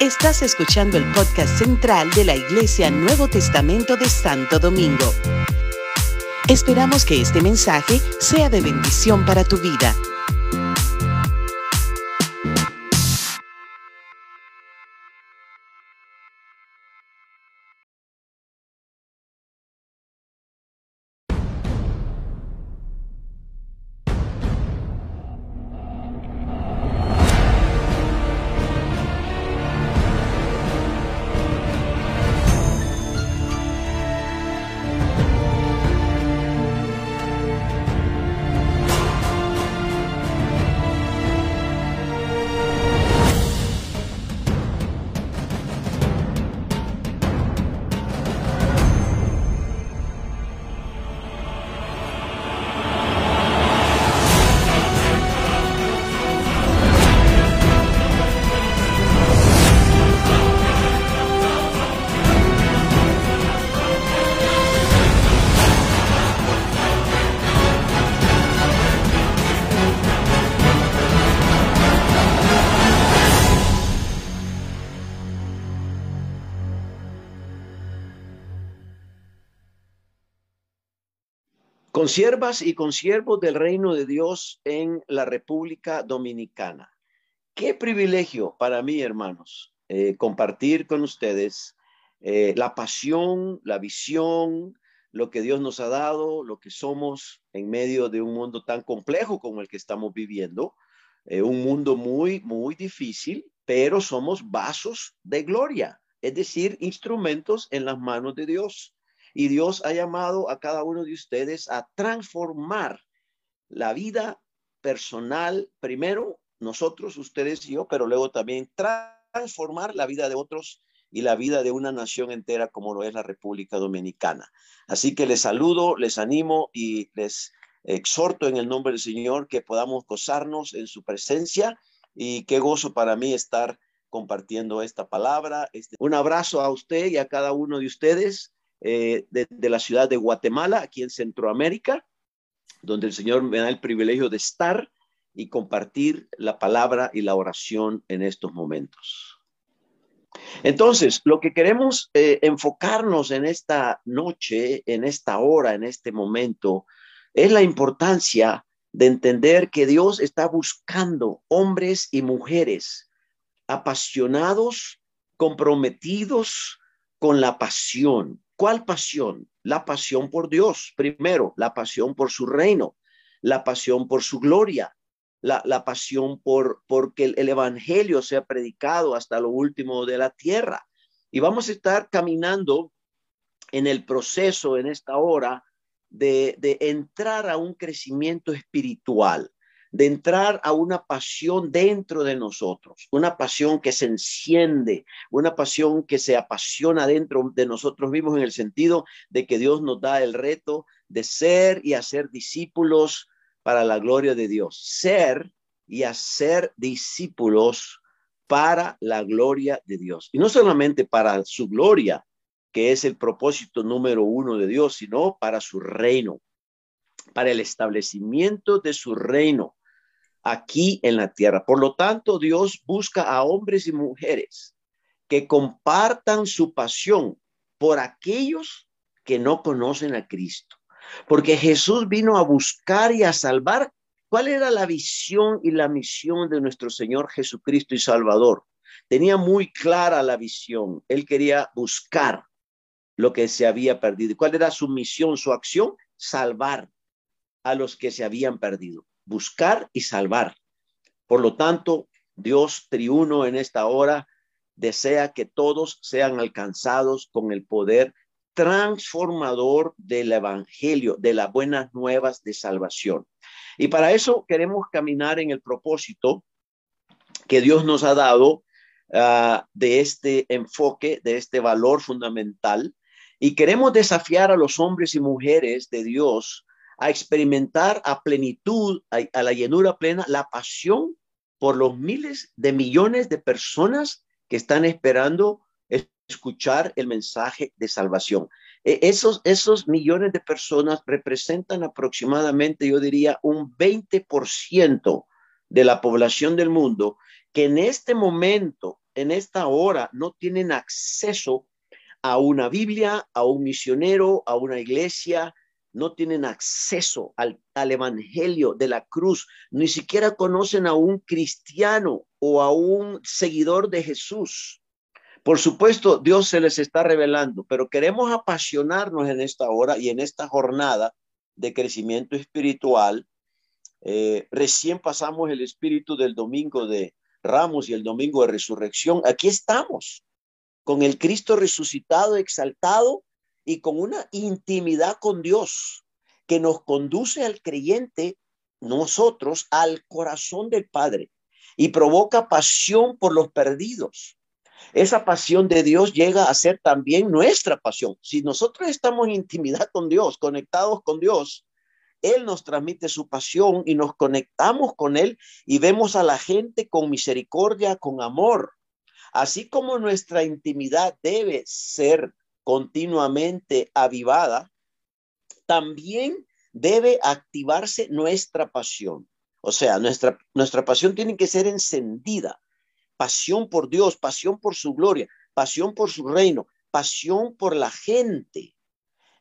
Estás escuchando el podcast central de la Iglesia Nuevo Testamento de Santo Domingo. Esperamos que este mensaje sea de bendición para tu vida. Consiervas y consiervos del reino de Dios en la República Dominicana. Qué privilegio para mí, hermanos, eh, compartir con ustedes eh, la pasión, la visión, lo que Dios nos ha dado, lo que somos en medio de un mundo tan complejo como el que estamos viviendo, eh, un mundo muy, muy difícil, pero somos vasos de gloria, es decir, instrumentos en las manos de Dios. Y Dios ha llamado a cada uno de ustedes a transformar la vida personal, primero nosotros, ustedes y yo, pero luego también transformar la vida de otros y la vida de una nación entera como lo es la República Dominicana. Así que les saludo, les animo y les exhorto en el nombre del Señor que podamos gozarnos en su presencia y qué gozo para mí estar compartiendo esta palabra. Este, un abrazo a usted y a cada uno de ustedes eh, de, la ciudad de Guatemala, aquí en Centroamérica, donde el Señor me da el privilegio de estar y compartir la palabra y la oración en estos momentos. Entonces, lo que queremos eh, enfocarnos en esta noche, en esta hora, en este momento, es la importancia de entender que Dios está buscando hombres y mujeres apasionados, comprometidos con la pasión, ¿Cuál pasión? La pasión por Dios, primero, la pasión por su reino, la pasión por su gloria, la, pasión por porque el, evangelio sea predicado hasta lo último de la tierra. Y vamos a estar caminando en el proceso en esta hora de, de entrar a un crecimiento espiritual de entrar a una pasión dentro de nosotros, una pasión que se enciende, una pasión que se apasiona dentro de nosotros mismos en el sentido de que Dios nos da el reto de ser y hacer discípulos para la gloria de Dios. Ser y hacer discípulos para la gloria de Dios. Y no solamente para su gloria, que es el propósito número uno de Dios, sino para su reino, para el establecimiento de su reino aquí en la tierra. Por lo tanto, Dios busca a hombres y mujeres que compartan su pasión por aquellos que no conocen a Cristo. Porque Jesús vino a buscar y a salvar. ¿Cuál era la visión y la misión de nuestro Señor Jesucristo y Salvador? Tenía muy clara la visión. Él quería buscar lo que se había perdido. ¿Cuál era su misión, su acción? Salvar a los que se habían perdido buscar y salvar. Por lo tanto, Dios triuno en esta hora desea que todos sean alcanzados con el poder transformador del Evangelio, de las buenas nuevas de salvación. Y para eso queremos caminar en el propósito que Dios nos ha dado ah, de este enfoque, de este valor fundamental. Y queremos desafiar a los hombres y mujeres de Dios a experimentar a plenitud, a, la llenura plena, la pasión por los miles de millones de personas que están esperando escuchar el mensaje de salvación. E, esos, esos millones de personas representan aproximadamente, yo diría, un 20% de la población del mundo que en este momento en esta hora no tienen acceso a una Biblia, a un misionero, a una iglesia, no tienen acceso al, Evangelio de la cruz, ni siquiera conocen a un cristiano o a un seguidor de Jesús. Por supuesto, Dios se les está revelando, pero queremos apasionarnos en esta hora y en esta jornada de crecimiento espiritual. Eh, recién pasamos el espíritu del domingo de Ramos y el domingo de resurrección. Aquí estamos con el Cristo resucitado, exaltado y con una intimidad con Dios que nos conduce al creyente, nosotros, al corazón del Padre y provoca pasión por los perdidos esa pasión de Dios llega a ser también nuestra pasión. Si nosotros estamos en intimidad con Dios, conectados con Dios, Él nos transmite su pasión y nos conectamos con Él y vemos a la gente con misericordia, con amor. Así como nuestra intimidad debe ser continuamente avivada, también debe activarse nuestra pasión. O sea, nuestra, nuestra pasión tiene que ser encendida pasión por Dios, pasión por su gloria, pasión por su reino, pasión por la gente.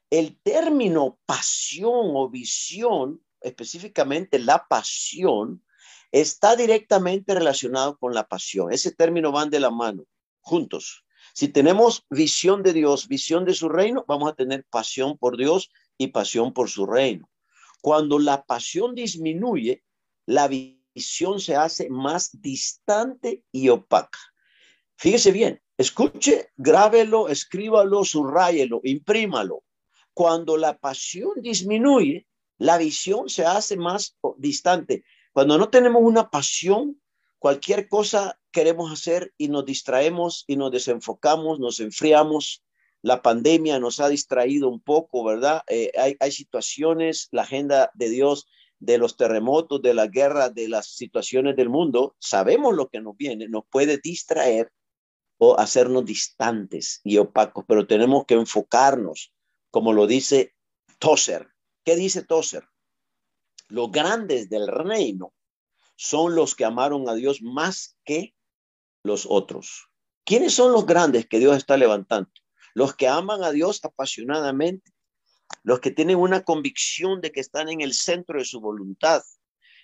El término pasión o visión, específicamente la pasión, está directamente relacionado con la pasión. Ese término van de la mano, juntos. Si tenemos visión de Dios, visión de su reino, vamos a tener pasión por Dios y pasión por su reino. Cuando la pasión disminuye, la visión se hace más distante y opaca. Fíjese bien, escuche, grábelo, escríbalo, subrayelo, imprímalo. Cuando la pasión disminuye, la visión se hace más distante. Cuando no tenemos una pasión, cualquier cosa queremos hacer y nos distraemos y nos desenfocamos, nos enfriamos. La pandemia nos ha distraído un poco, ¿verdad? Eh, hay, situaciones, la agenda de Dios de los terremotos, de la guerra, de las situaciones del mundo, sabemos lo que nos viene, nos puede distraer o hacernos distantes y opacos, pero tenemos que enfocarnos, como lo dice Tozer. ¿Qué dice Tozer? Los grandes del reino son los que amaron a Dios más que los otros. ¿Quiénes son los grandes que Dios está levantando? Los que aman a Dios apasionadamente, los que tienen una convicción de que están en el centro de su voluntad.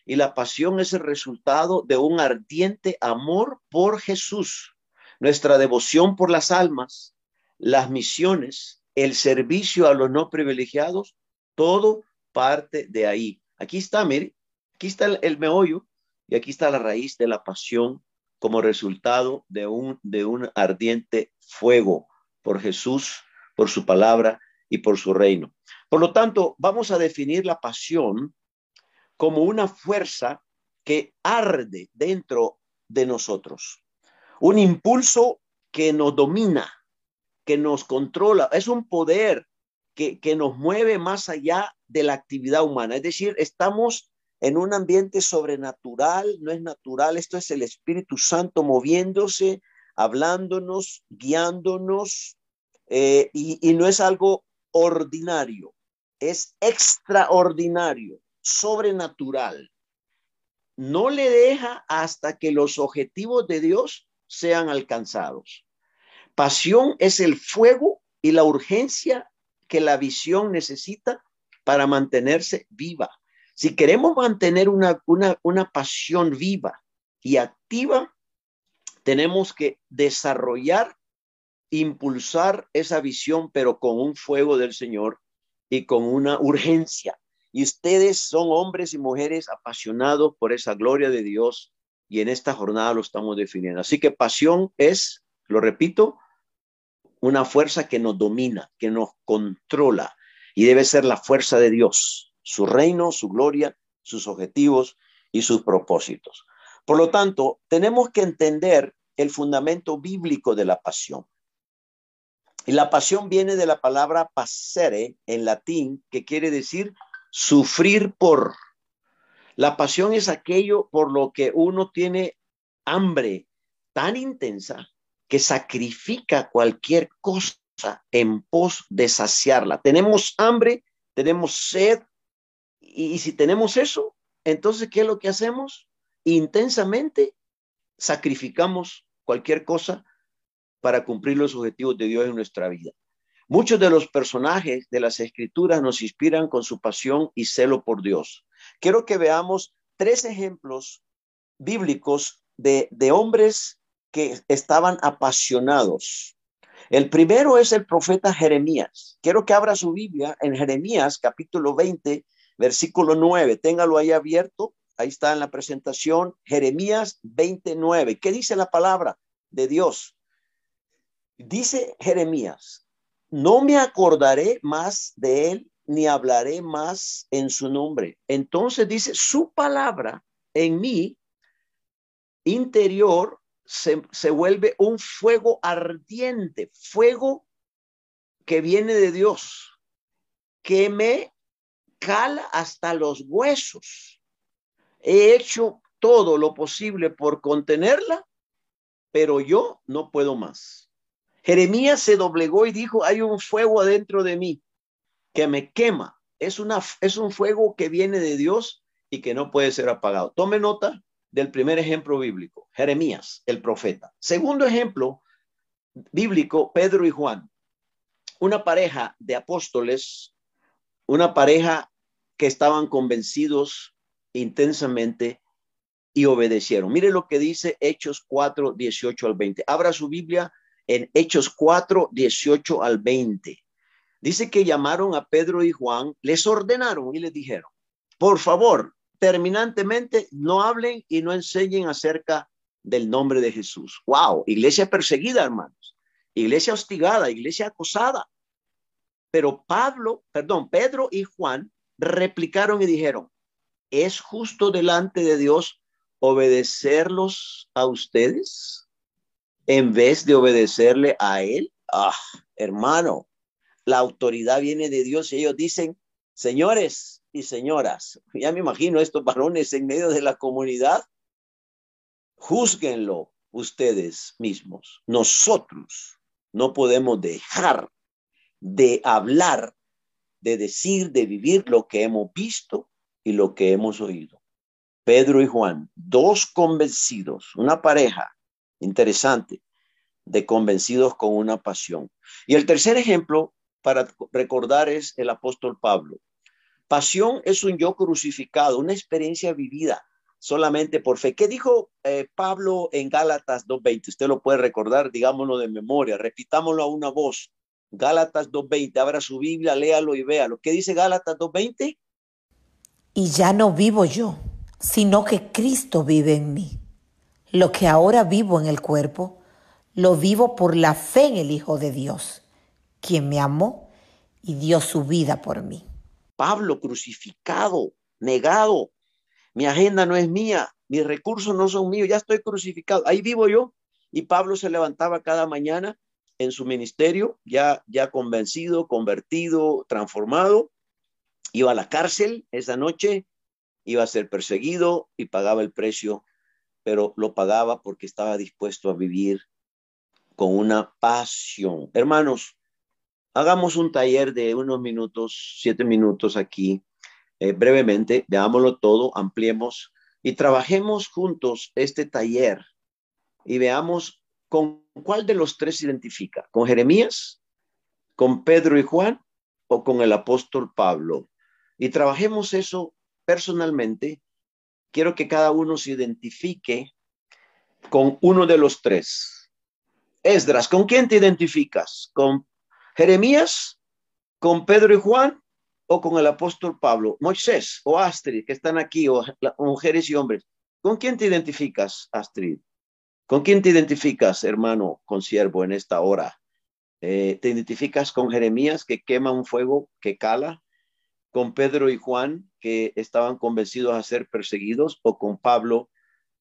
Y la pasión es el resultado de un ardiente amor por Jesús, nuestra devoción por las almas, las misiones, el servicio a los no privilegiados, todo parte de ahí. Aquí está, mire, aquí está el, el meollo y aquí está la raíz de la pasión como resultado de un, de un ardiente fuego por Jesús, por su palabra y por su reino. Por lo tanto, vamos a definir la pasión como una fuerza que arde dentro de nosotros, un impulso que nos domina, que nos controla, es un poder que, que nos mueve más allá de la actividad humana. Es decir, estamos en un ambiente sobrenatural, no es natural, esto es el Espíritu Santo moviéndose, hablándonos, guiándonos, eh, y, y, no es algo ordinario, es extraordinario, sobrenatural. No le deja hasta que los objetivos de Dios sean alcanzados. Pasión es el fuego y la urgencia que la visión necesita para mantenerse viva. Si queremos mantener una, una, una pasión viva y activa, tenemos que desarrollar impulsar esa visión, pero con un fuego del Señor y con una urgencia. Y ustedes son hombres y mujeres apasionados por esa gloria de Dios y en esta jornada lo estamos definiendo. Así que pasión es, lo repito, una fuerza que nos domina, que nos controla y debe ser la fuerza de Dios, su reino, su gloria, sus objetivos y sus propósitos. Por lo tanto, tenemos que entender el fundamento bíblico de la pasión. Y la pasión viene de la palabra pasere en latín, que quiere decir sufrir por. La pasión es aquello por lo que uno tiene hambre tan intensa que sacrifica cualquier cosa en pos de saciarla. Tenemos hambre, tenemos sed, y, si tenemos eso, entonces, ¿qué es lo que hacemos? Intensamente sacrificamos cualquier cosa para cumplir los objetivos de Dios en nuestra vida. Muchos de los personajes de las escrituras nos inspiran con su pasión y celo por Dios. Quiero que veamos tres ejemplos bíblicos de, de hombres que estaban apasionados. El primero es el profeta Jeremías. Quiero que abra su Biblia en Jeremías capítulo 20, versículo 9. Téngalo ahí abierto. Ahí está en la presentación. Jeremías 29. ¿Qué dice la palabra de Dios? Dice Jeremías, no me acordaré más de él ni hablaré más en su nombre. Entonces dice, su palabra en mí interior se, se, vuelve un fuego ardiente, fuego que viene de Dios, que me cala hasta los huesos. He hecho todo lo posible por contenerla, pero yo no puedo más. Jeremías se doblegó y dijo, hay un fuego adentro de mí que me quema. Es, una, es un fuego que viene de Dios y que no puede ser apagado. Tome nota del primer ejemplo bíblico, Jeremías, el profeta. Segundo ejemplo bíblico, Pedro y Juan, una pareja de apóstoles, una pareja que estaban convencidos intensamente y obedecieron. Mire lo que dice Hechos 4, 18 al 20. Abra su Biblia en Hechos 4, 18 al 20. Dice que llamaron a Pedro y Juan, les ordenaron y les dijeron, por favor, terminantemente, no hablen y no enseñen acerca del nombre de Jesús. Wow, iglesia perseguida, hermanos. Iglesia hostigada, iglesia acosada. Pero Pablo, perdón, Pedro y Juan replicaron y dijeron, ¿es justo delante de Dios obedecerlos a ustedes? en vez de obedecerle a él. Ah, hermano, la autoridad viene de Dios y ellos dicen, señores y señoras, ya me imagino estos varones en medio de la comunidad, juzguenlo ustedes mismos. Nosotros no podemos dejar de hablar, de decir, de vivir lo que hemos visto y lo que hemos oído. Pedro y Juan, dos convencidos, una pareja Interesante, de convencidos con una pasión. Y el tercer ejemplo para recordar es el apóstol Pablo. Pasión es un yo crucificado, una experiencia vivida solamente por fe. ¿Qué dijo eh, Pablo en Gálatas 2.20? Usted lo puede recordar, digámoslo de memoria, repitámoslo a una voz. Gálatas 2.20, abra su Biblia, léalo y véalo. ¿Qué dice Gálatas 2.20? Y ya no vivo yo, sino que Cristo vive en mí. Lo que ahora vivo en el cuerpo, lo vivo por la fe en el Hijo de Dios, quien me amó y dio su vida por mí. Pablo crucificado, negado. Mi agenda no es mía, mis recursos no son míos, ya estoy crucificado. Ahí vivo yo. Y Pablo se levantaba cada mañana en su ministerio, ya, ya convencido, convertido, transformado. Iba a la cárcel esa noche, iba a ser perseguido y pagaba el precio pero lo pagaba porque estaba dispuesto a vivir con una pasión. Hermanos, hagamos un taller de unos minutos, siete minutos aquí, eh, brevemente, veámoslo todo, ampliemos y trabajemos juntos este taller y veamos con cuál de los tres se identifica, con Jeremías, con Pedro y Juan o con el apóstol Pablo. Y trabajemos eso personalmente quiero que cada uno se identifique con uno de los tres. Esdras, ¿con quién te identificas? ¿Con Jeremías? ¿Con Pedro y Juan? ¿O con el apóstol Pablo? Moisés o Astrid, que están aquí, o, mujeres y hombres. ¿Con quién te identificas, Astrid? ¿Con quién te identificas, hermano, consiervo, en esta hora? Eh, ¿Te identificas con Jeremías, que quema un fuego que cala? con Pedro y Juan, que estaban convencidos a ser perseguidos, o con Pablo,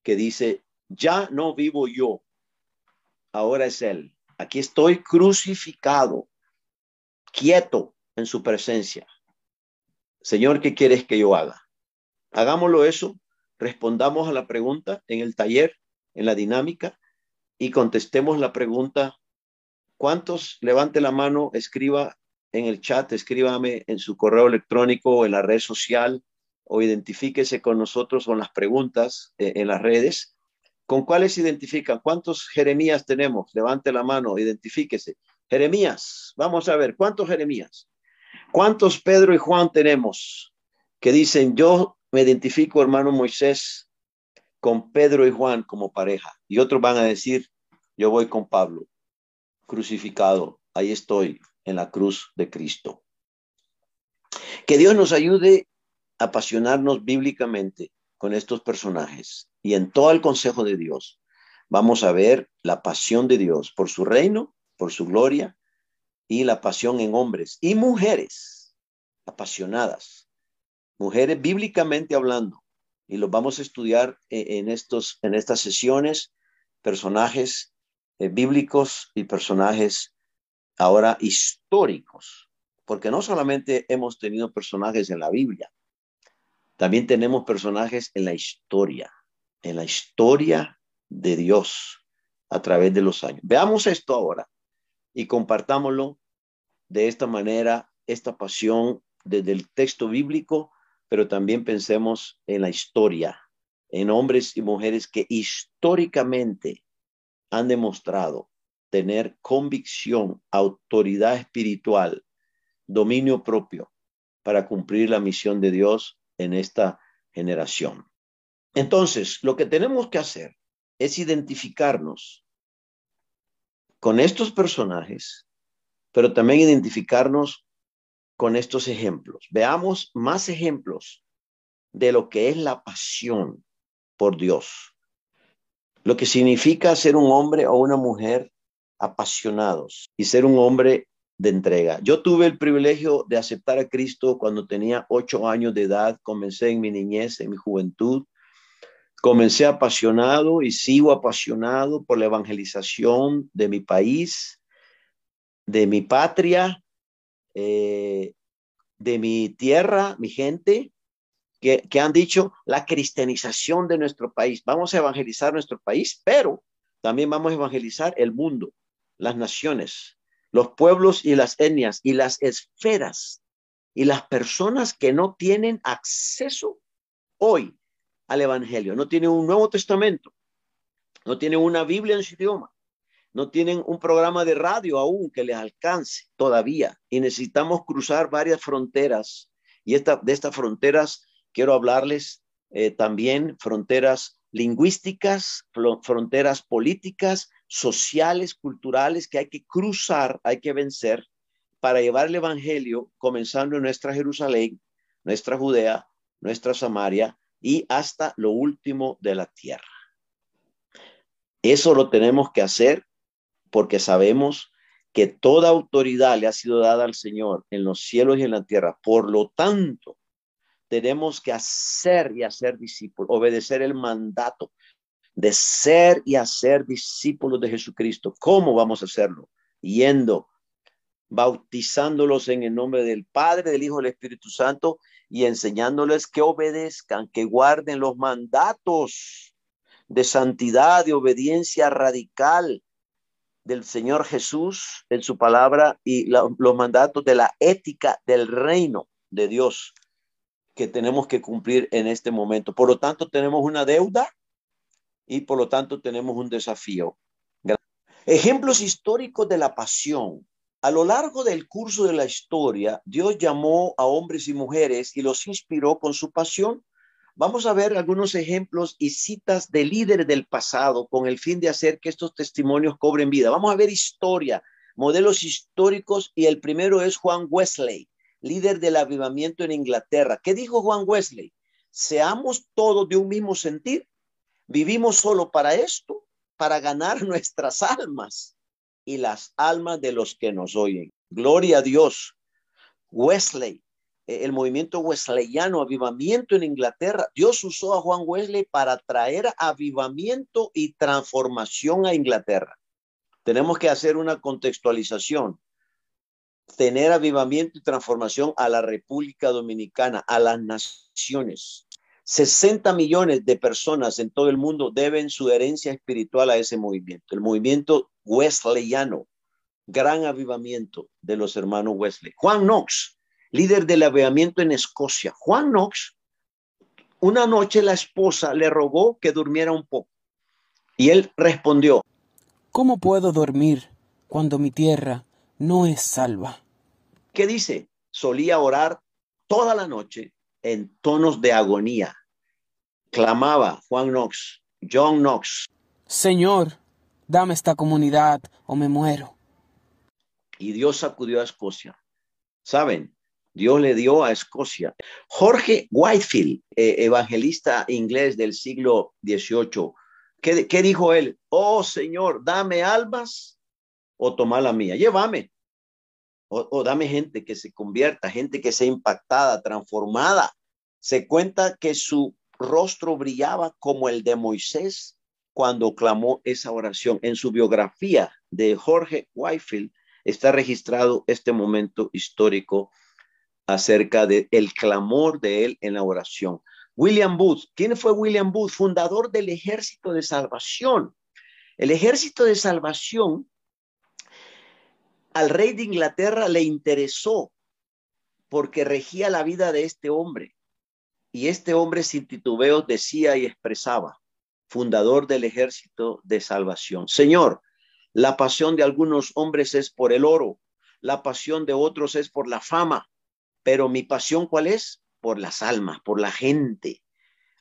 que dice, ya no vivo yo, ahora es Él. Aquí estoy crucificado, quieto en su presencia. Señor, ¿qué quieres que yo haga? Hagámoslo eso, respondamos a la pregunta en el taller, en la dinámica, y contestemos la pregunta. ¿Cuántos? Levante la mano, escriba en el chat, escríbame en su correo electrónico en la red social o identifíquese con nosotros con las preguntas eh, en las redes ¿Con cuáles identifican? ¿Cuántos Jeremías tenemos? Levante la mano, identifíquese. Jeremías, vamos a ver, ¿cuántos Jeremías? ¿Cuántos Pedro y Juan tenemos que dicen, yo me identifico, hermano Moisés, con Pedro y Juan como pareja? Y otros van a decir, yo voy con Pablo, crucificado, ahí estoy en la cruz de Cristo. Que Dios nos ayude a apasionarnos bíblicamente con estos personajes y en todo el consejo de Dios vamos a ver la pasión de Dios por su reino, por su gloria y la pasión en hombres y mujeres apasionadas, mujeres bíblicamente hablando. Y los vamos a estudiar en, estos, en estas sesiones, personajes eh, bíblicos y personajes ahora históricos, porque no solamente hemos tenido personajes en la Biblia, también tenemos personajes en la historia, en la historia de Dios a través de los años. Veamos esto ahora y compartámoslo de esta manera, esta pasión desde el texto bíblico, pero también pensemos en la historia, en hombres y mujeres que históricamente han demostrado tener convicción, autoridad espiritual, dominio propio para cumplir la misión de Dios en esta generación. Entonces, lo que tenemos que hacer es identificarnos con estos personajes, pero también identificarnos con estos ejemplos. Veamos más ejemplos de lo que es la pasión por Dios, lo que significa ser un hombre o una mujer apasionados y ser un hombre de entrega. Yo tuve el privilegio de aceptar a Cristo cuando tenía ocho años de edad, comencé en mi niñez, en mi juventud, Comencé apasionado y sigo apasionado por la evangelización de mi país, de mi patria, eh, de mi tierra, mi gente, que, que han dicho la cristianización de nuestro país. Vamos a evangelizar nuestro país, pero también vamos a evangelizar el mundo, las naciones, los pueblos y las etnias y las esferas y las personas que no tienen acceso hoy al Evangelio, no tienen un Nuevo Testamento, no tienen una Biblia en su idioma, no tienen un programa de radio aún que les alcance todavía y necesitamos cruzar varias fronteras y esta, de estas fronteras quiero hablarles eh, también fronteras lingüísticas, fronteras políticas, sociales, culturales que hay que cruzar, hay que vencer para llevar el Evangelio comenzando en nuestra Jerusalén, nuestra Judea, nuestra Samaria y hasta lo último de la tierra. Eso lo tenemos que hacer porque sabemos que toda autoridad le ha sido dada al Señor en los cielos y en la tierra. Por lo tanto, tenemos que hacer y hacer discípulos, obedecer el mandato de ser y hacer discípulos de Jesucristo. ¿Cómo vamos a hacerlo? Yendo, bautizándolos en el nombre del Padre, del Hijo del Espíritu Santo y enseñándoles que obedezcan, que guarden los mandatos de santidad, de obediencia radical del Señor Jesús en su palabra y los mandatos de la ética del reino de Dios que tenemos que cumplir en este momento. Por lo tanto, tenemos una deuda y por lo tanto tenemos un desafío. Ejemplos históricos de la pasión a lo largo del curso de la historia, Dios llamó a hombres y mujeres y los inspiró con su pasión. Vamos a ver algunos ejemplos y citas de líderes del pasado con el fin de hacer que estos testimonios cobren vida. Vamos a ver historia, modelos históricos y el primero es Juan Wesley, líder del avivamiento en Inglaterra. ¿Qué dijo Juan Wesley? Seamos todos de un mismo sentir. Vivimos solo para esto, para ganar nuestras almas y las almas de los que nos oyen. Gloria a Dios. Wesley, el movimiento wesleyano, avivamiento en Inglaterra. Dios usó a Juan Wesley para traer avivamiento y transformación a Inglaterra. Tenemos que hacer una contextualización. Tener avivamiento y transformación a la República Dominicana, a las naciones. 60 millones de personas en todo el mundo deben su herencia espiritual a ese movimiento, el movimiento wesleyano, gran avivamiento de los hermanos Wesley. Juan Knox, líder del avivamiento en Escocia. Juan Knox, una noche la esposa le rogó que durmiera un poco Y él respondió, ¿Cómo puedo dormir cuando mi tierra no es salva? ¿Qué dice? Solía orar toda la noche en tonos de agonía. Clamaba Juan Knox, John Knox. Señor, dame esta comunidad o me muero. Y Dios sacudió a Escocia. ¿Saben? Dios le dio a Escocia. Jorge Whitefield, eh, evangelista inglés del siglo XVIII, ¿qué, ¿qué, dijo él? Oh Señor, dame almas o toma la mía, llévame. O, o dame gente que se convierta, gente que sea impactada, transformada. Se cuenta que su rostro brillaba como el de Moisés cuando clamó esa oración. En su biografía de Jorge Whitefield está registrado este momento histórico acerca del el clamor de él en la oración. William Booth, ¿quién fue William Booth? Fundador del Ejército de Salvación. El Ejército de Salvación al rey de Inglaterra le interesó porque regía la vida de este hombre. Y este hombre sin titubeo decía y expresaba, fundador del Ejército de Salvación, Señor, la pasión de algunos hombres es por el oro, la pasión de otros es por la fama, pero mi pasión cuál es? Por las almas, por la gente.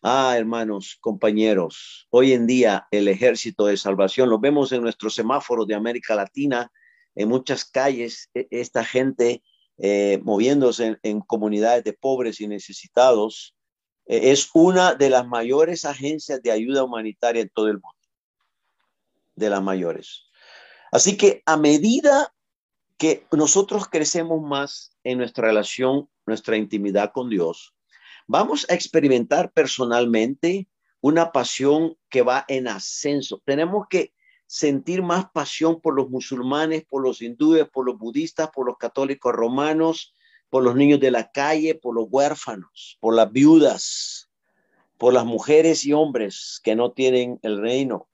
Ah, hermanos, compañeros, hoy en día el ejército de salvación lo vemos en nuestros semáforos de América Latina, en muchas calles, e, esta gente eh, moviéndose en, comunidades de pobres y necesitados, eh, es una de las mayores agencias de ayuda humanitaria en todo el mundo, de las mayores. Así que a medida que nosotros crecemos más en nuestra relación, nuestra intimidad con Dios, vamos a experimentar personalmente una pasión que va en ascenso. Tenemos que sentir más pasión por los musulmanes, por los hindúes, por los budistas, por los católicos romanos, por los niños de la calle, por los huérfanos, por las viudas, por las mujeres y hombres que no tienen el reino.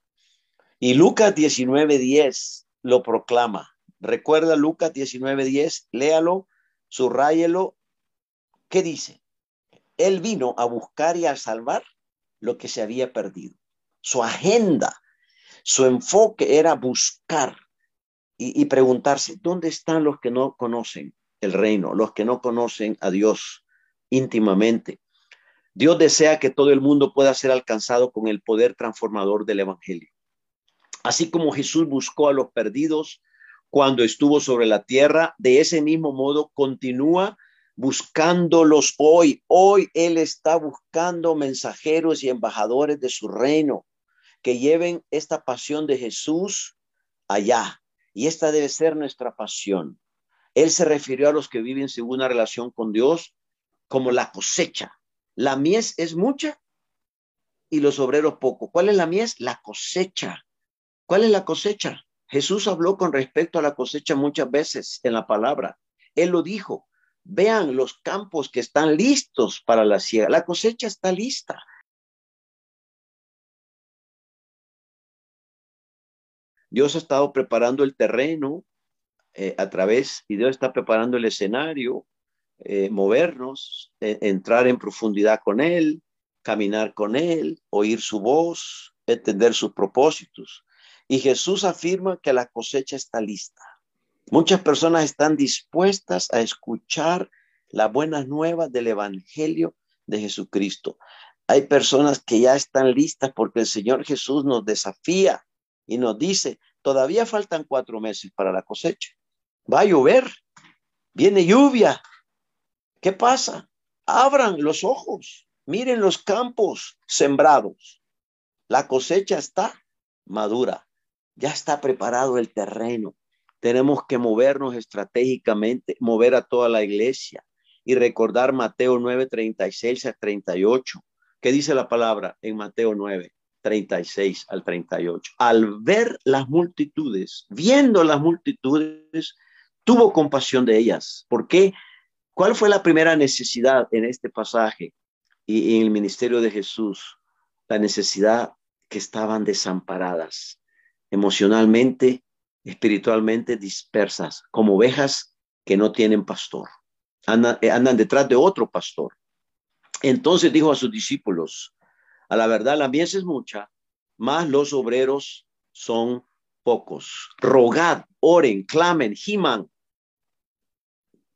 Y Lucas 19:10 lo proclama. Recuerda Lucas 19:10, léalo, subrayelo. ¿Qué dice? Él vino a buscar y a salvar lo que se había perdido. Su agenda, su enfoque era buscar y, y preguntarse, ¿dónde están los que no conocen el reino, los que no conocen a Dios íntimamente? Dios desea que todo el mundo pueda ser alcanzado con el poder transformador del Evangelio. Así como Jesús buscó a los perdidos, cuando estuvo sobre la tierra, de ese mismo modo continúa buscándolos hoy. Hoy Él está buscando mensajeros y embajadores de su reino que lleven esta pasión de Jesús allá. Y esta debe ser nuestra pasión. Él se refirió a los que viven según una relación con Dios como la cosecha. La mies es mucha y los obreros poco. ¿Cuál es la mies? La cosecha. ¿Cuál es la cosecha? Jesús habló con respecto a la cosecha muchas veces en la palabra. Él lo dijo. Vean los campos que están listos para la siega. La cosecha está lista. Dios ha estado preparando el terreno eh, a través, y Dios está preparando el escenario, eh, movernos, eh, entrar en profundidad con Él, caminar con Él, oír su voz, entender sus propósitos. Y Jesús afirma que la cosecha está lista. Muchas personas están dispuestas a escuchar las buenas nuevas del Evangelio de Jesucristo. Hay personas que ya están listas porque el Señor Jesús nos desafía y nos dice, todavía faltan cuatro meses para la cosecha. Va a llover, viene lluvia. ¿Qué pasa? Abran los ojos, miren los campos sembrados. La cosecha está madura, ya está preparado el terreno. Tenemos que movernos estratégicamente, mover a toda la iglesia y recordar Mateo 9, 36 a 38. ¿Qué dice la palabra en Mateo 9? 36 al 38. Al ver las multitudes, viendo las multitudes, tuvo compasión de ellas. ¿Por qué? ¿Cuál fue la primera necesidad en este pasaje y en el ministerio de Jesús? La necesidad que estaban desamparadas, emocionalmente, espiritualmente dispersas, como ovejas que no tienen pastor. Andan, eh, andan detrás de otro pastor. Entonces dijo a sus discípulos, a la verdad la mies es mucha, más los obreros son pocos. Rogad, oren, clamen, giman,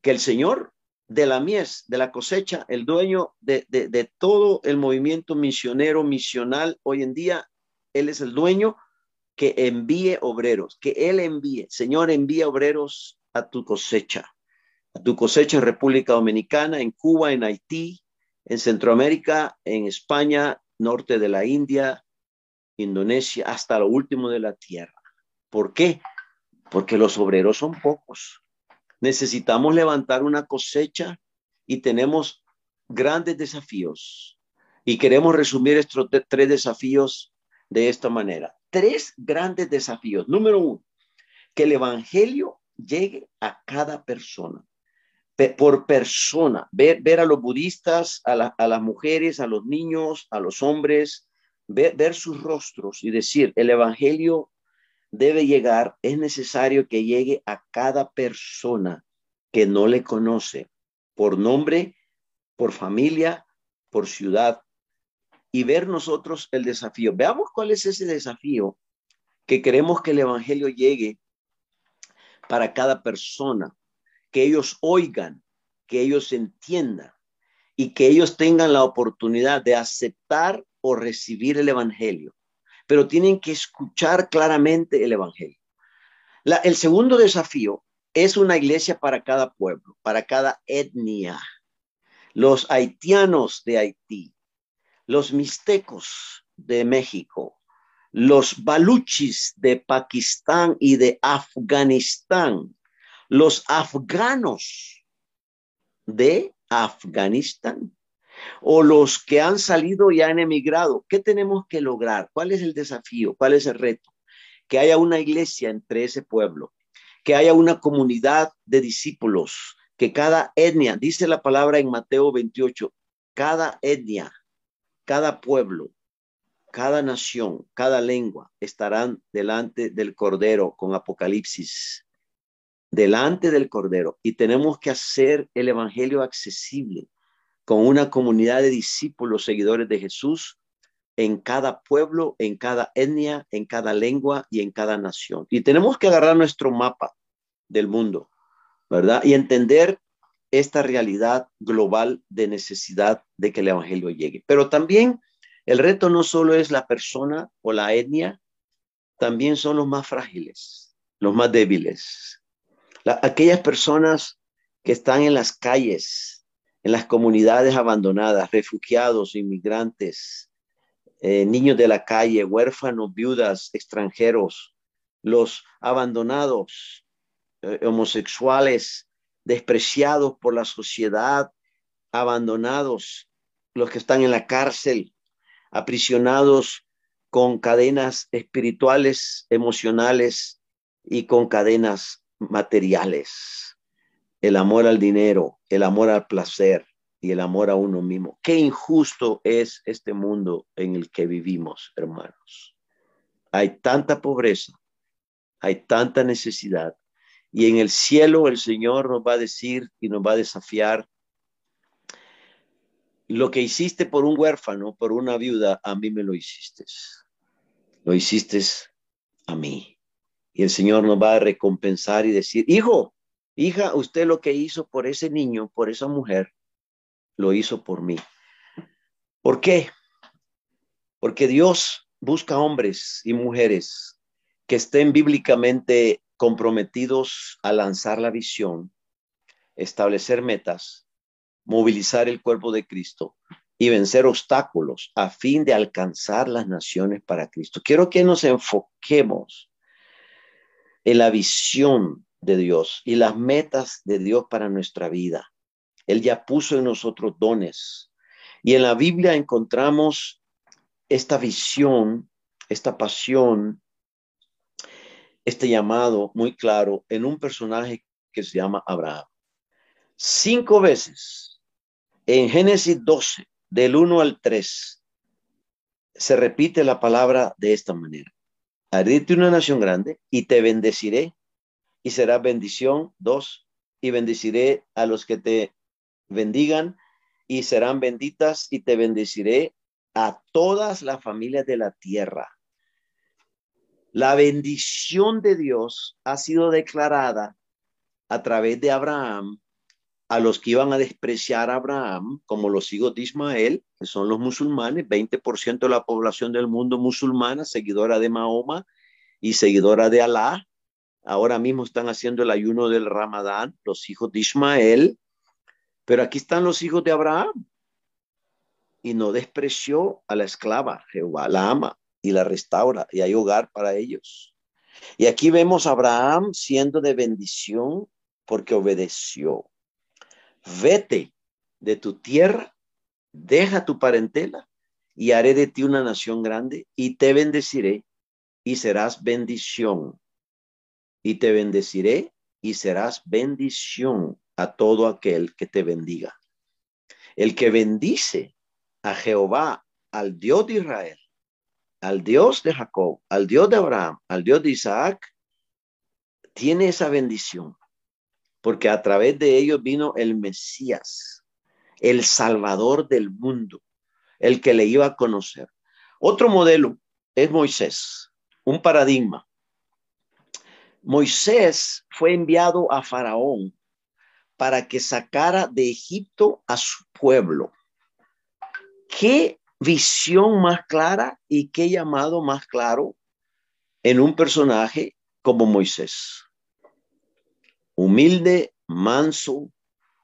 que el Señor de la mies, de la cosecha, el dueño de, de, todo el movimiento misionero, misional, hoy en día, Él es el dueño que envíe obreros, que Él envíe. Señor, envía obreros a tu cosecha, a tu cosecha en República Dominicana, en Cuba, en Haití, en Centroamérica, en España, norte de la India, Indonesia, hasta lo último de la tierra. ¿Por qué? Porque los obreros son pocos necesitamos levantar una cosecha y tenemos grandes desafíos. Y queremos resumir estos tres desafíos de esta manera. Tres grandes desafíos. Número uno, que el Evangelio llegue a cada persona, por persona, ver, a los budistas, a, las mujeres, a los niños, a los hombres, ver, ver sus rostros y decir, el Evangelio debe llegar, es necesario que llegue a cada persona que no le conoce por nombre, por familia, por ciudad, y ver nosotros el desafío. Veamos cuál es ese desafío que queremos que el Evangelio llegue para cada persona, que ellos oigan, que ellos entiendan y que ellos tengan la oportunidad de aceptar o recibir el Evangelio pero tienen que escuchar claramente el Evangelio. el segundo desafío es una iglesia para cada pueblo, para cada etnia. Los haitianos de Haití, los mixtecos de México, los baluchis de Pakistán y de Afganistán, los afganos de Afganistán, o los que han salido y han emigrado. ¿Qué tenemos que lograr? ¿Cuál es el desafío? ¿Cuál es el reto? Que haya una iglesia entre ese pueblo, que haya una comunidad de discípulos, que cada etnia, dice la palabra en Mateo 28, cada etnia, cada pueblo, cada nación, cada lengua estarán delante del Cordero con Apocalipsis, delante del Cordero. Y tenemos que hacer el Evangelio accesible con una comunidad de discípulos, seguidores de Jesús, en cada pueblo, en cada etnia, en cada lengua y en cada nación. Y tenemos que agarrar nuestro mapa del mundo, ¿verdad? Y entender esta realidad global de necesidad de que el Evangelio llegue. Pero también el reto no solo es la persona o la etnia, también son los más frágiles, los más débiles. aquellas personas que están en las calles, en las comunidades abandonadas, refugiados, inmigrantes, eh, niños de la calle, huérfanos, viudas, extranjeros, los abandonados, eh, homosexuales, despreciados por la sociedad, abandonados, los que están en la cárcel, aprisionados con cadenas espirituales, emocionales y con cadenas materiales el amor al dinero, el amor al placer y el amor a uno mismo. Qué injusto es este mundo en el que vivimos, hermanos. Hay tanta pobreza, hay tanta necesidad. Y en el cielo el Señor nos va a decir y nos va a desafiar, lo que hiciste por un huérfano, por una viuda, a mí me lo hiciste. Lo hiciste a mí. Y el Señor nos va a recompensar y decir, hijo, Hija, usted lo que hizo por ese niño, por esa mujer, lo hizo por mí. ¿Por qué? Porque Dios busca hombres y mujeres que estén bíblicamente comprometidos a lanzar la visión, establecer metas, movilizar el cuerpo de Cristo y vencer obstáculos a fin de alcanzar las naciones para Cristo. Quiero que nos enfoquemos en la visión de Dios y las metas de Dios para nuestra vida. Él ya puso en nosotros dones. Y en la Biblia encontramos esta visión, esta pasión, este llamado muy claro en un personaje que se llama Abraham. Cinco veces en Génesis 12, del 1 al 3, se repite la palabra de esta manera. Haré una nación grande y te bendeciré y será bendición. Dos, y bendeciré a los que te bendigan y serán benditas y te bendeciré a todas las familias de la tierra. La bendición de Dios ha sido declarada a través de Abraham a los que iban a despreciar a Abraham, como los hijos de Ismael, que son los musulmanes, 20% de la población del mundo musulmana, seguidora de Mahoma y seguidora de Alá. Ahora mismo están haciendo el ayuno del Ramadán, los hijos de Ismael, pero aquí están los hijos de Abraham. Y no despreció a la esclava, Jehová la ama y la restaura, y hay hogar para ellos. Y aquí vemos a Abraham siendo de bendición porque obedeció. Vete de tu tierra, deja tu parentela y haré de ti una nación grande y te bendeciré y serás bendición. Y te bendeciré y serás bendición a todo aquel que te bendiga. El que bendice a Jehová, al Dios de Israel, al Dios de Jacob, al Dios de Abraham, al Dios de Isaac, tiene esa bendición, porque a través de ellos vino el Mesías, el Salvador del mundo, el que le iba a conocer. Otro modelo es Moisés, un paradigma. Moisés fue enviado a Faraón para que sacara de Egipto a su pueblo. ¿Qué visión más clara y qué llamado más claro en un personaje como Moisés. Humilde, manso,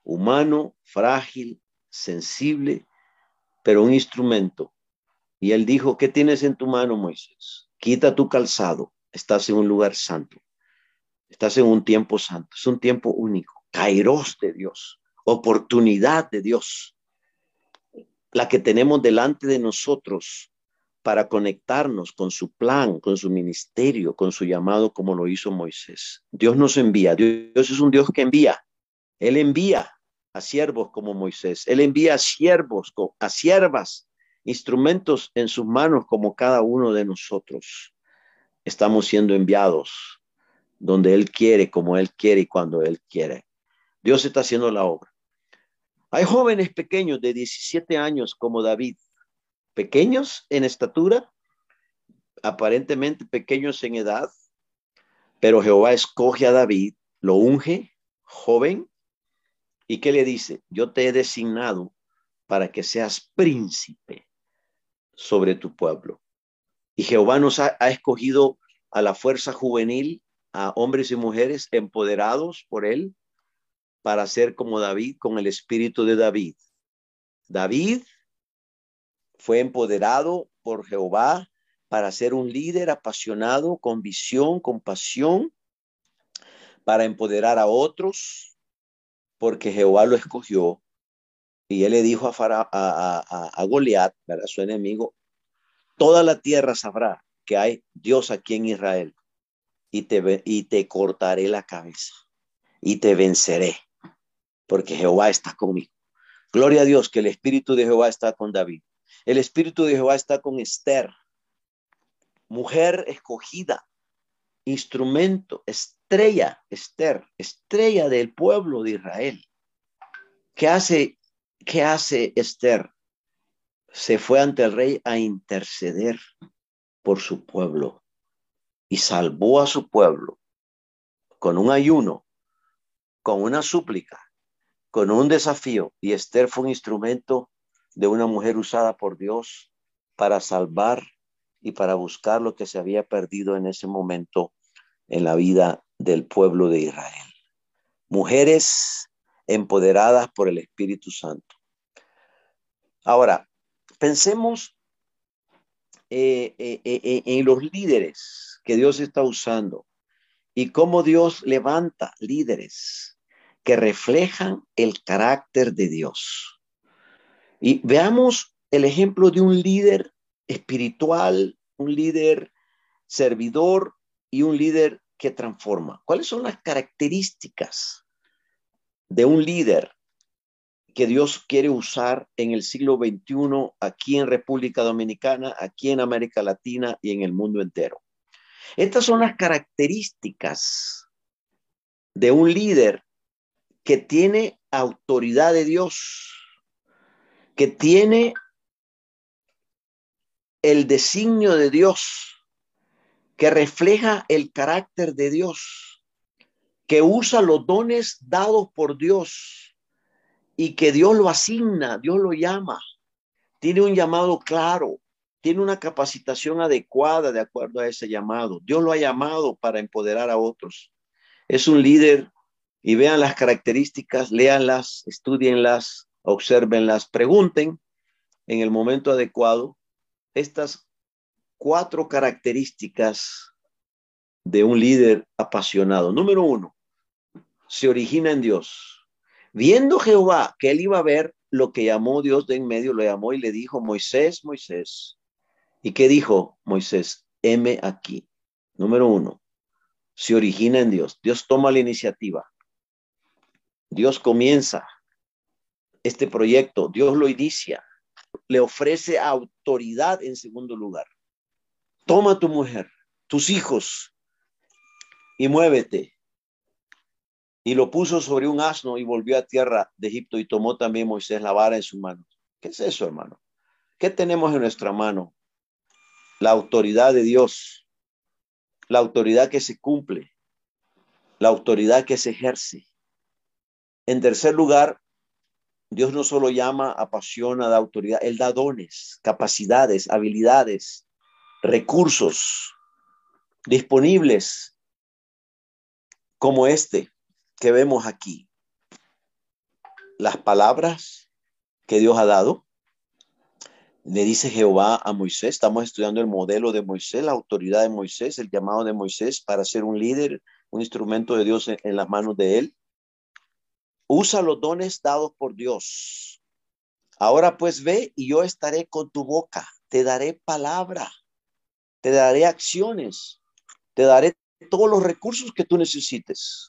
humano, frágil, sensible, pero un instrumento. Y él dijo, ¿qué tienes en tu mano, Moisés? Quita tu calzado, estás en un lugar santo, estás en un tiempo santo, es un tiempo único, kairos de Dios, oportunidad de Dios la que tenemos delante de nosotros para conectarnos con su plan, con su ministerio, con su llamado, como lo hizo Moisés. Dios nos envía, Dios es un Dios que envía. Él envía a siervos como Moisés, Él envía a siervos, a siervas, instrumentos en sus manos como cada uno de nosotros. Estamos siendo enviados donde Él quiere, como Él quiere y cuando Él quiere. Dios está haciendo la obra. Hay jóvenes pequeños de 17 años como David, pequeños en estatura, aparentemente pequeños en edad, pero Jehová escoge a David, lo unge, joven, y ¿qué le dice? Yo te he designado para que seas príncipe sobre tu pueblo. Y Jehová nos ha, ha escogido a la fuerza juvenil, a hombres y mujeres empoderados por él, para ser como David con el espíritu de David. David fue empoderado por Jehová para ser un líder apasionado, con visión, con pasión, para empoderar a otros, porque Jehová lo escogió. Y él le dijo a, a, a, Goliat, su enemigo, toda la tierra sabrá que hay Dios aquí en Israel y te, y te cortaré la cabeza y te venceré porque Jehová está conmigo. Gloria a Dios que el Espíritu de Jehová está con David. El Espíritu de Jehová está con Esther, mujer escogida, instrumento, estrella, Esther, estrella del pueblo de Israel. ¿Qué hace, qué hace Esther? Se fue ante el rey a interceder por su pueblo y salvó a su pueblo con un ayuno, con una súplica, con un desafío y Esther fue un instrumento de una mujer usada por Dios para salvar y para buscar lo que se había perdido en ese momento en la vida del pueblo de Israel. Mujeres empoderadas por el Espíritu Santo. Ahora, pensemos eh, eh, eh, en los líderes que Dios está usando y cómo Dios levanta líderes que reflejan el carácter de Dios. Y veamos el ejemplo de un líder espiritual, un líder servidor y un líder que transforma. ¿Cuáles son las características de un líder que Dios quiere usar en el siglo XXI aquí en República Dominicana, aquí en América Latina y en el mundo entero? Estas son las características de un líder que tiene autoridad de Dios, que tiene el designio de Dios que refleja el carácter de Dios, que usa los dones dados por Dios y que Dios lo asigna, Dios lo llama, tiene un llamado claro, tiene una capacitación adecuada de acuerdo a ese llamado. Dios lo ha llamado para empoderar a otros. Es un líder y vean las características, léanlas, estudienlas, observenlas, pregunten en el momento adecuado estas cuatro características de un líder apasionado. Número uno, se origina en Dios. Viendo Jehová que él iba a ver lo que llamó Dios de en medio, lo llamó y le dijo, Moisés, Moisés. ¿Y qué dijo Moisés? Heme aquí. Número uno, se origina en Dios. Dios toma la iniciativa. Dios comienza este proyecto. Dios lo inicia. Le ofrece autoridad en segundo lugar toma tu mujer, tus hijos, y muévete. Y lo puso sobre un asno y volvió a tierra de Egipto y tomó también Moisés la vara en su mano. ¿Qué es eso, hermano? ¿Qué tenemos en nuestra mano? La autoridad de Dios, la autoridad que se cumple, la autoridad que se ejerce. En tercer lugar, Dios no solo llama, apasiona, da autoridad, Él da dones, capacidades, habilidades, recursos disponibles como este que vemos aquí. Las palabras que Dios ha dado. Le dice Jehová a Moisés, estamos estudiando el modelo de Moisés, la autoridad de Moisés, el llamado de Moisés para ser un líder, un instrumento de Dios en, en las manos de él. Usa los dones dados por Dios. Ahora pues ve y yo estaré con tu boca, te daré palabra te daré acciones, te daré todos los recursos que tú necesites,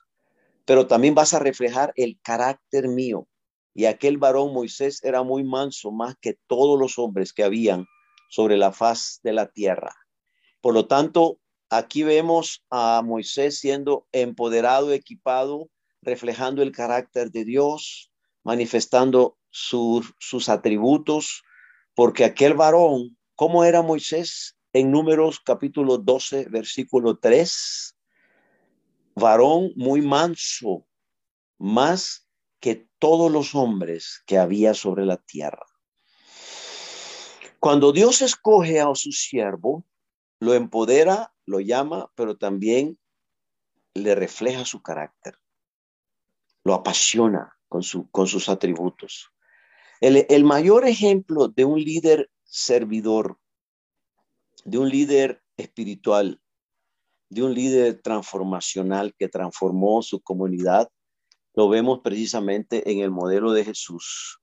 pero también vas a reflejar el carácter mío. Y aquel varón Moisés era muy manso, más que todos los hombres que habían sobre la faz de la tierra. Por lo tanto, aquí vemos a Moisés siendo empoderado, equipado, reflejando el carácter de Dios, manifestando sus atributos, porque aquel varón, ¿cómo era Moisés? en Números capítulo 12, versículo 3, varón muy manso, más que todos los hombres que había sobre la tierra. Cuando Dios escoge a su siervo, lo empodera, lo llama, pero también le refleja su carácter, lo apasiona con, su, con sus atributos. El, el mayor ejemplo de un líder servidor de un líder espiritual, de un líder transformacional que transformó su comunidad, lo vemos precisamente en el modelo de Jesús.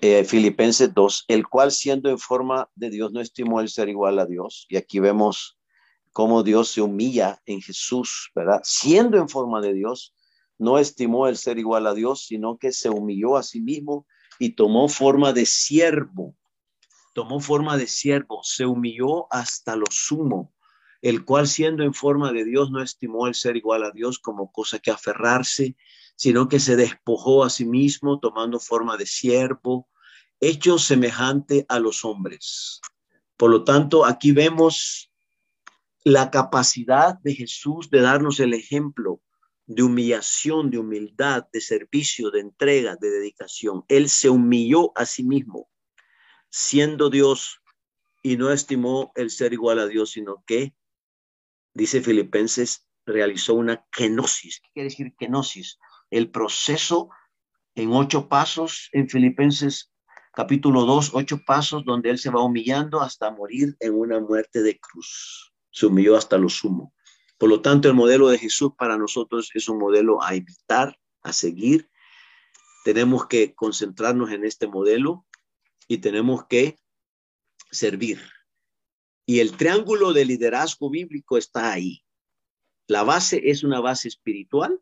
Eh, Filipenses 2, el cual siendo en forma de Dios no estimó el ser igual a Dios. Y aquí vemos cómo Dios se humilla en Jesús, ¿verdad? Siendo en forma de Dios, no estimó el ser igual a Dios, sino que se humilló a sí mismo y tomó forma de siervo tomó forma de siervo, se humilló hasta lo sumo, el cual siendo en forma de Dios no estimó el ser igual a Dios como cosa que aferrarse, sino que se despojó a sí mismo tomando forma de siervo, hecho semejante a los hombres. Por lo tanto, aquí vemos la capacidad de Jesús de darnos el ejemplo de humillación, de humildad, de servicio, de entrega, de dedicación. Él se humilló a sí mismo siendo Dios y no estimó el ser igual a Dios, sino que, dice Filipenses, realizó una kenosis. ¿Qué quiere decir kenosis? El proceso en ocho pasos en Filipenses capítulo 2, ocho pasos donde él se va humillando hasta morir en una muerte de cruz. Se humilló hasta lo sumo. Por lo tanto, el modelo de Jesús para nosotros es un modelo a imitar, a seguir. Tenemos que concentrarnos en este modelo y tenemos que servir. Y el triángulo de liderazgo bíblico está ahí. La base es una base espiritual,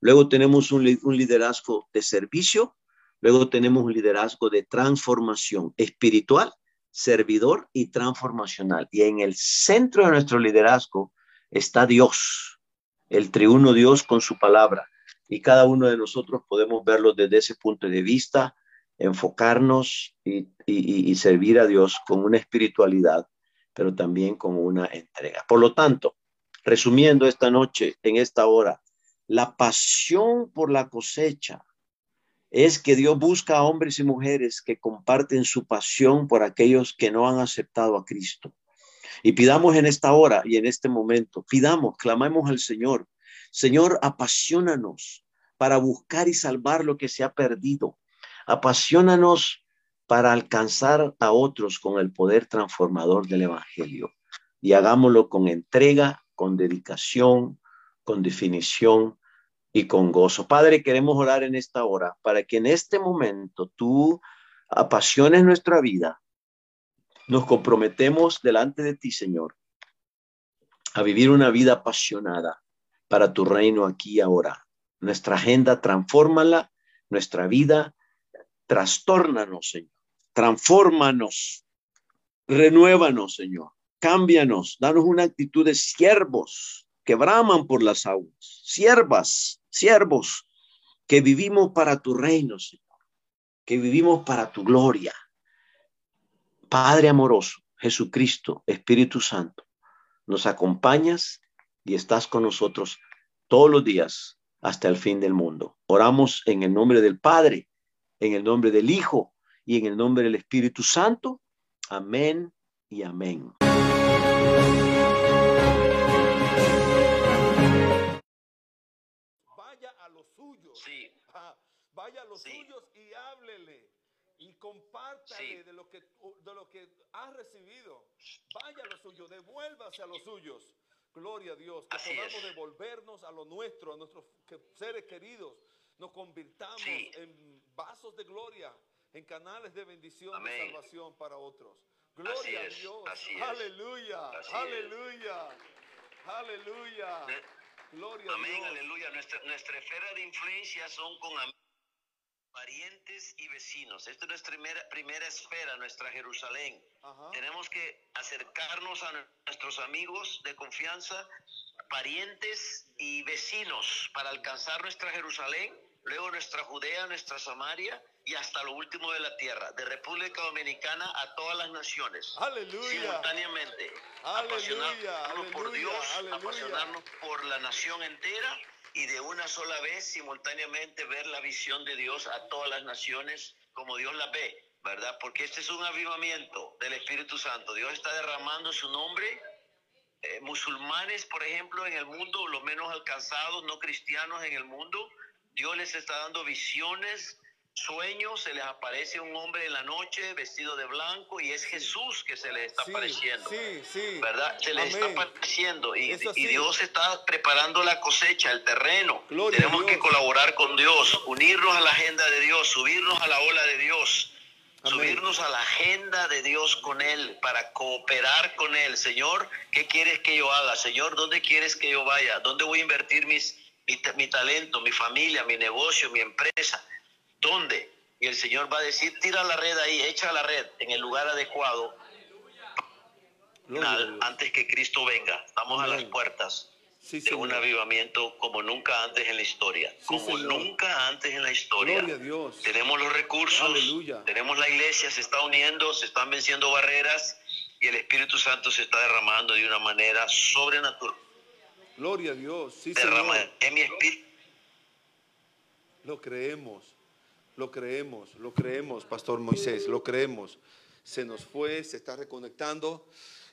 luego tenemos un, liderazgo de servicio, luego tenemos un liderazgo de transformación espiritual, servidor y transformacional. Y en el centro de nuestro liderazgo está Dios, el triuno Dios con su palabra. Y cada uno de nosotros podemos verlo desde ese punto de vista enfocarnos y, servir a Dios con una espiritualidad pero también como una entrega. Por lo tanto, resumiendo esta noche, en esta hora, la pasión por la cosecha es que Dios busca a hombres y mujeres que comparten su pasión por aquellos que no han aceptado a Cristo. Y pidamos en esta hora y en este momento, pidamos, clamemos al Señor, Señor, apasionanos para buscar y salvar lo que se ha perdido. Apasionanos para alcanzar a otros con el poder transformador del Evangelio. Y hagámoslo con entrega, con dedicación, con definición y con gozo. Padre, queremos orar en esta hora para que en este momento tú apasiones nuestra vida. Nos comprometemos delante de ti, Señor, a vivir una vida apasionada para tu reino aquí y ahora. Nuestra agenda, transfórmala, nuestra vida, trastórnanos, Señor. Transfórmanos, renuévanos, Señor. Cámbianos, danos una actitud de siervos que braman por las aguas, siervas, siervos que vivimos para tu reino, Señor, que vivimos para tu gloria. Padre amoroso, Jesucristo, Espíritu Santo, nos acompañas y estás con nosotros todos los días hasta el fin del mundo. Oramos en el nombre del Padre, en el nombre del Hijo y en el nombre del Espíritu Santo. Amén y amén. Vaya a los suyos. Sí. Ah, vaya a los Sí. suyos y háblele. Y compártale Sí. de, lo que, de lo que ha recibido. Vaya a los suyos, devuélvase a los suyos. Gloria a Dios. Que Así podamos es. devolvernos a lo nuestro, a nuestros seres queridos. Nos convirtamos Sí. en vasos de gloria, en canales de bendición y Amén. salvación para otros. Gloria a Dios. Aleluya. Aleluya. Aleluya. Gloria a Amén, Dios. aleluya. Nuestra, nuestra esfera de influencia son con am- parientes y vecinos. Esta es nuestra primera, primera esfera, nuestra Jerusalén. Ajá. Tenemos que acercarnos a nuestros amigos de confianza, parientes y vecinos para alcanzar nuestra Jerusalén, luego nuestra Judea, nuestra Samaria y hasta lo último de la tierra, de República Dominicana a todas las naciones. Aleluya. simultáneamente. Aleluya, apasionarnos por aleluya, Dios, aleluya. apasionarnos por la nación entera y de una sola vez simultáneamente ver la visión de Dios a todas las naciones como Dios la ve, ¿verdad? Porque este es un avivamiento del Espíritu Santo. Dios está derramando su nombre. Eh, musulmanes, por ejemplo, en el mundo, los menos alcanzados, no cristianos en el mundo, Dios les está dando visiones, sueños, se les aparece un hombre en la noche vestido de blanco y es Jesús que se les está Sí, apareciendo. Sí, sí. ¿verdad? Se les Amén. está apareciendo y. Dios está preparando la cosecha, el terreno. Gloria Tenemos que colaborar con Dios, unirnos a la agenda de Dios, subirnos a la ola de Dios, Amén. subirnos a la agenda de Dios con Él para cooperar con Él. Señor, ¿qué quieres que yo haga? Señor, ¿dónde quieres que yo vaya? ¿Dónde voy a invertir mis, mi talento, mi familia, mi negocio, mi empresa? ¿Dónde? Y el Señor va a decir, tira la red ahí, echa la red en el lugar adecuado final, antes que Cristo venga. Estamos a las puertas Sí, de un avivamiento como nunca antes en la historia. como Señor. nunca antes en la historia. Gloria a Dios. Tenemos los recursos, Aleluya. tenemos la iglesia, se está uniendo, se están venciendo barreras y el Espíritu Santo se está derramando de una manera sobrenatural. Gloria a Dios. Sí, Derrama Señor. en mi espíritu. Lo creemos. Lo creemos. Lo creemos, Pastor Moisés. Lo creemos. Se nos fue, se está reconectando.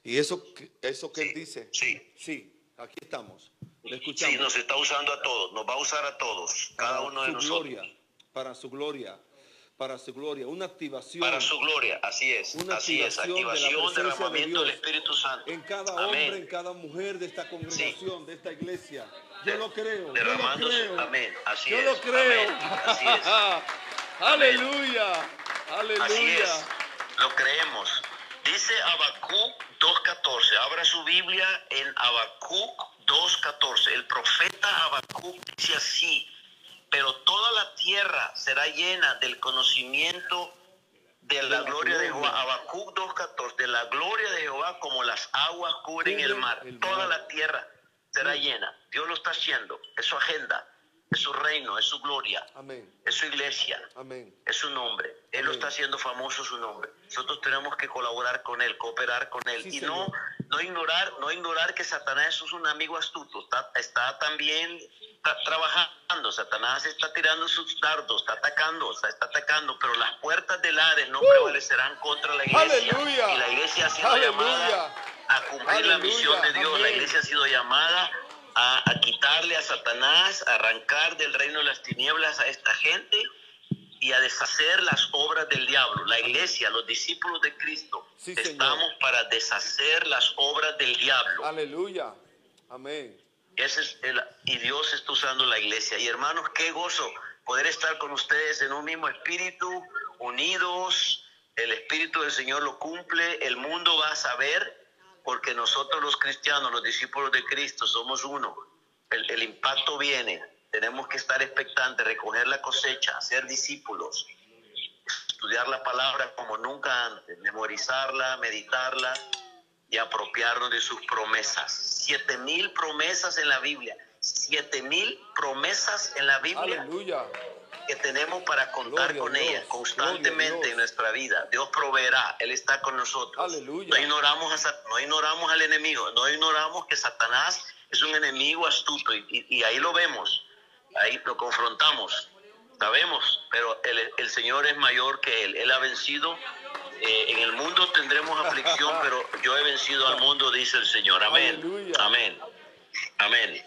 Y eso, eso que él dice. Sí. Sí, aquí estamos. Le Sí, escuchamos. nos está usando a todos, nos va a usar a todos, cada Para uno de su nosotros. gloria. Para su gloria. Para su gloria. Una activación. Para su gloria, así es, Una así es, activación de la activación, de derramamiento del Dios Espíritu Santo. en cada Amén. hombre, en cada mujer de esta congregación, de esta iglesia. Yo lo creo. Yo lo creo. Amén. Así yo es. lo creo. Amén. Así es. Aleluya. Así es. Aleluya. Lo creemos. Dice Habacuc 2.14. Abra su Biblia en Habacuc 2.14. El profeta Habacuc dice así. Pero toda la tierra será llena del conocimiento de la, gloria de. Jehová. Habacuc 2.14. De la gloria de Jehová como las aguas cubren el mar. Toda la tierra será llena. Dios lo está haciendo. Es su agenda. Es su reino. Es su gloria. Amén. Es su iglesia Amén. es su nombre. Él lo Amén. está haciendo famoso su nombre. nosotros tenemos que colaborar con él, cooperar con él Sí, y no, no ignorar, no ignorar que Satanás es un amigo astuto, está, está también está trabajando, Satanás está tirando sus dardos, está atacando, está, está atacando, pero las puertas del Hades no prevalecerán contra la iglesia Aleluya. y la iglesia ha sido Aleluya. llamada a cumplir la Aleluya. misión de Dios, la iglesia ha sido llamada a, a quitarle a Satanás, a arrancar del reino de las tinieblas a esta gente y a deshacer las obras del diablo. La iglesia, los discípulos de Cristo, Sí, Señor. estamos para deshacer las obras del diablo. Aleluya. Amén. Ese es el- y Dios está usando la iglesia. Y hermanos, qué gozo poder estar con ustedes en un mismo espíritu, unidos. El espíritu del Señor lo cumple. El mundo va a saber, porque nosotros los cristianos, los discípulos de Cristo, somos uno. El, impacto viene. Tenemos que estar expectantes, recoger la cosecha, ser discípulos, estudiar la palabra como nunca antes, memorizarla, meditarla y apropiarnos de sus promesas. Siete mil promesas en la Biblia. Siete mil promesas en la Biblia Aleluya. Que tenemos para contar Gloria con Dios, ellas gloria a constantemente en nuestra vida. Dios proveerá, Él está con nosotros. Aleluya. No ignoramos, a no ignoramos al enemigo, no ignoramos que Satanás es un enemigo astuto y, y- y ahí lo vemos, ahí lo confrontamos, sabemos, pero el, el Señor es mayor que Él, Él ha vencido. Eh, en el mundo tendremos aflicción, pero yo he vencido al mundo, dice el Señor. Amén. Aleluya. Amén. Amén.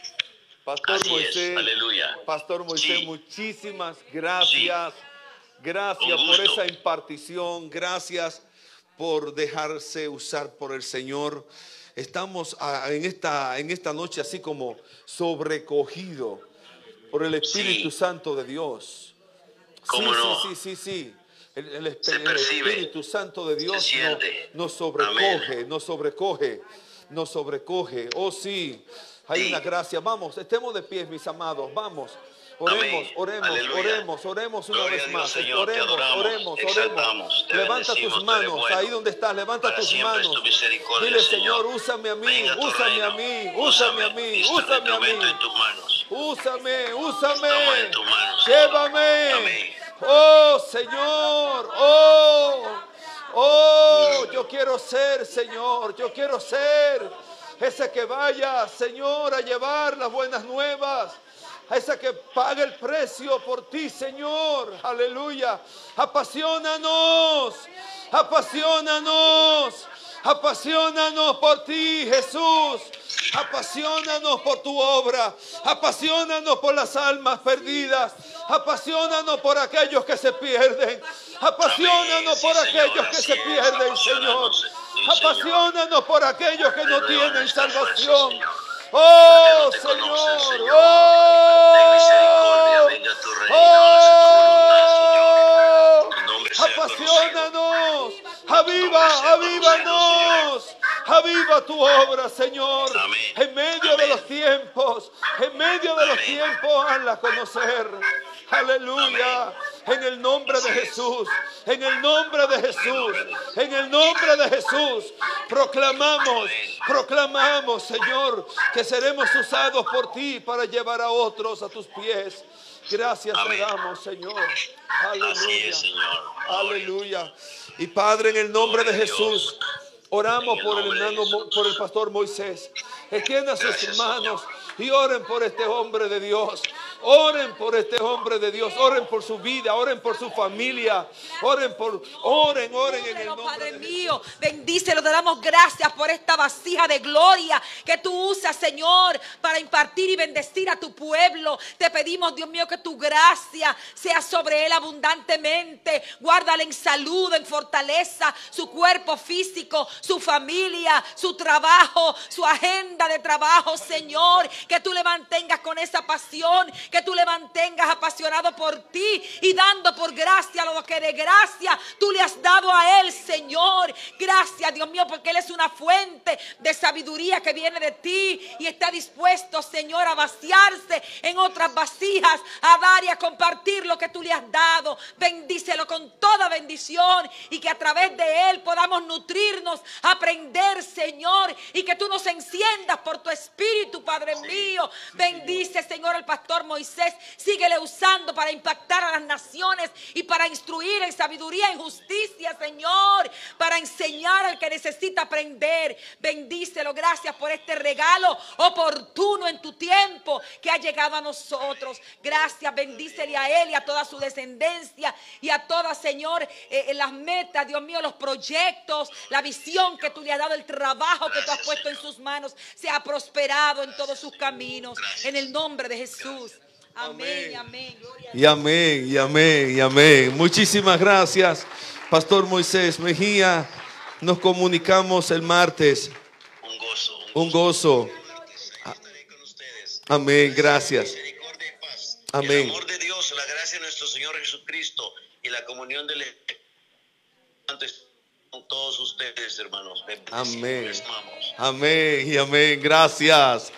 Pastor Así es, Moisés. aleluya. Pastor Moisés, Sí. muchísimas gracias. Gracias por esa impartición. Gracias por dejarse usar por el Señor. Estamos en esta, en esta noche así como sobrecogido por el Espíritu Sí. Santo de Dios. ¿Cómo sí, no? sí, sí, sí, sí. El. Espíritu Santo de Dios nos sobrecoge, Amén. nos sobrecoge, nos sobrecoge. Oh sí, hay una gracia. Vamos, estemos de pies, mis amados. Vamos. Oremos, oremos, Aleluya. oremos, oremos una Gloria vez más. Señor, oremos, adoramos, oremos, oremos. Levanta tus manos, bueno. ahí donde estás, levanta Para tus manos. tu Dile, Señor. Úsame a mí, úsame a mí, úsame a mí, Este úsame a mí. Úsame, úsame. Llévame. Amén. Oh, Señor. Oh, oh, yo quiero ser, Señor. Yo quiero ser ese que vaya, Señor, a llevar las buenas nuevas. Ese que pague el precio por ti, Señor. Aleluya. Apasionanos. Apasionanos. Apasionanos por ti, Jesús. Apasionanos por tu obra. Apasionanos por las almas perdidas. Apasionanos por aquellos que se pierden. Apasionanos por aquellos que se pierden, Señor. Apasionanos, por aquellos que no tienen salvación. Oh, Señor. Oh. Oh. Apasionanos, aviva, avívanos, aviva tu obra, Señor. En medio de los tiempos, en medio de los tiempos, hazla conocer. Aleluya. En el nombre de. Jesús, en el nombre de Jesús, en el nombre de Jesús, proclamamos, proclamamos, Señor, que seremos usados por ti para llevar a otros a tus pies. Gracias te Amén. damos, Señor. Así Aleluya. es, Señor. Aleluya. Y Padre, en el nombre de Gloria Jesús, oramos por el hermano, por el pastor Moisés. Extienda sus manos y oren por este hombre de Dios. Oren por este hombre de Dios. Oren por su vida. Oren por su familia. Oren por, oren, oren en el nombre Padre de mío, bendícelo, te damos gracias por esta vasija de gloria que tú usas, Señor, para impartir y bendecir a tu pueblo. Te pedimos, Dios mío, que tu gracia sea sobre él abundantemente. Guárdale en salud, en fortaleza, su cuerpo físico, su familia, su trabajo, su agenda de trabajo, Señor. Que tú le mantengas con esa pasión, que tú le mantengas apasionado por ti y dando por gracia lo que de gracia tú le has dado a él, Señor. Gracias, Dios mío, porque él es una fuente de sabiduría que viene de ti y está dispuesto, Señor, a vaciarse en otras vasijas, a dar y a compartir lo que tú le has dado. Bendícelo con toda bendición y que a través de él podamos nutrirnos, aprender, Señor, y que tú nos enciendas por tu espíritu, Padre mío. Bendice, Señor, al pastor Moisés. Síguele usando para impactar a las naciones y para instruir en sabiduría, en justicia, Señor, para enseñar al que necesita aprender. Bendícelo, gracias por este regalo oportuno en tu tiempo que ha llegado a nosotros. Gracias, bendícele a él y a toda su descendencia y a todas, Señor, eh, las metas, Dios mío, los proyectos, la visión que tú le has dado, el trabajo que tú has puesto en sus manos, se ha prosperado en todos sus caminos. En el nombre de Jesús. Amén, amén. Y amén, y amén, y amén. Muchísimas gracias, Pastor Moisés Mejía. Nos comunicamos el martes. Un gozo. Un gozo. Amén, gracias. Amén. El amor de Dios, la gracia de nuestro Señor Jesucristo y la comunión del Espíritu con todos ustedes, hermanos. Amén. Amén y amén. Gracias.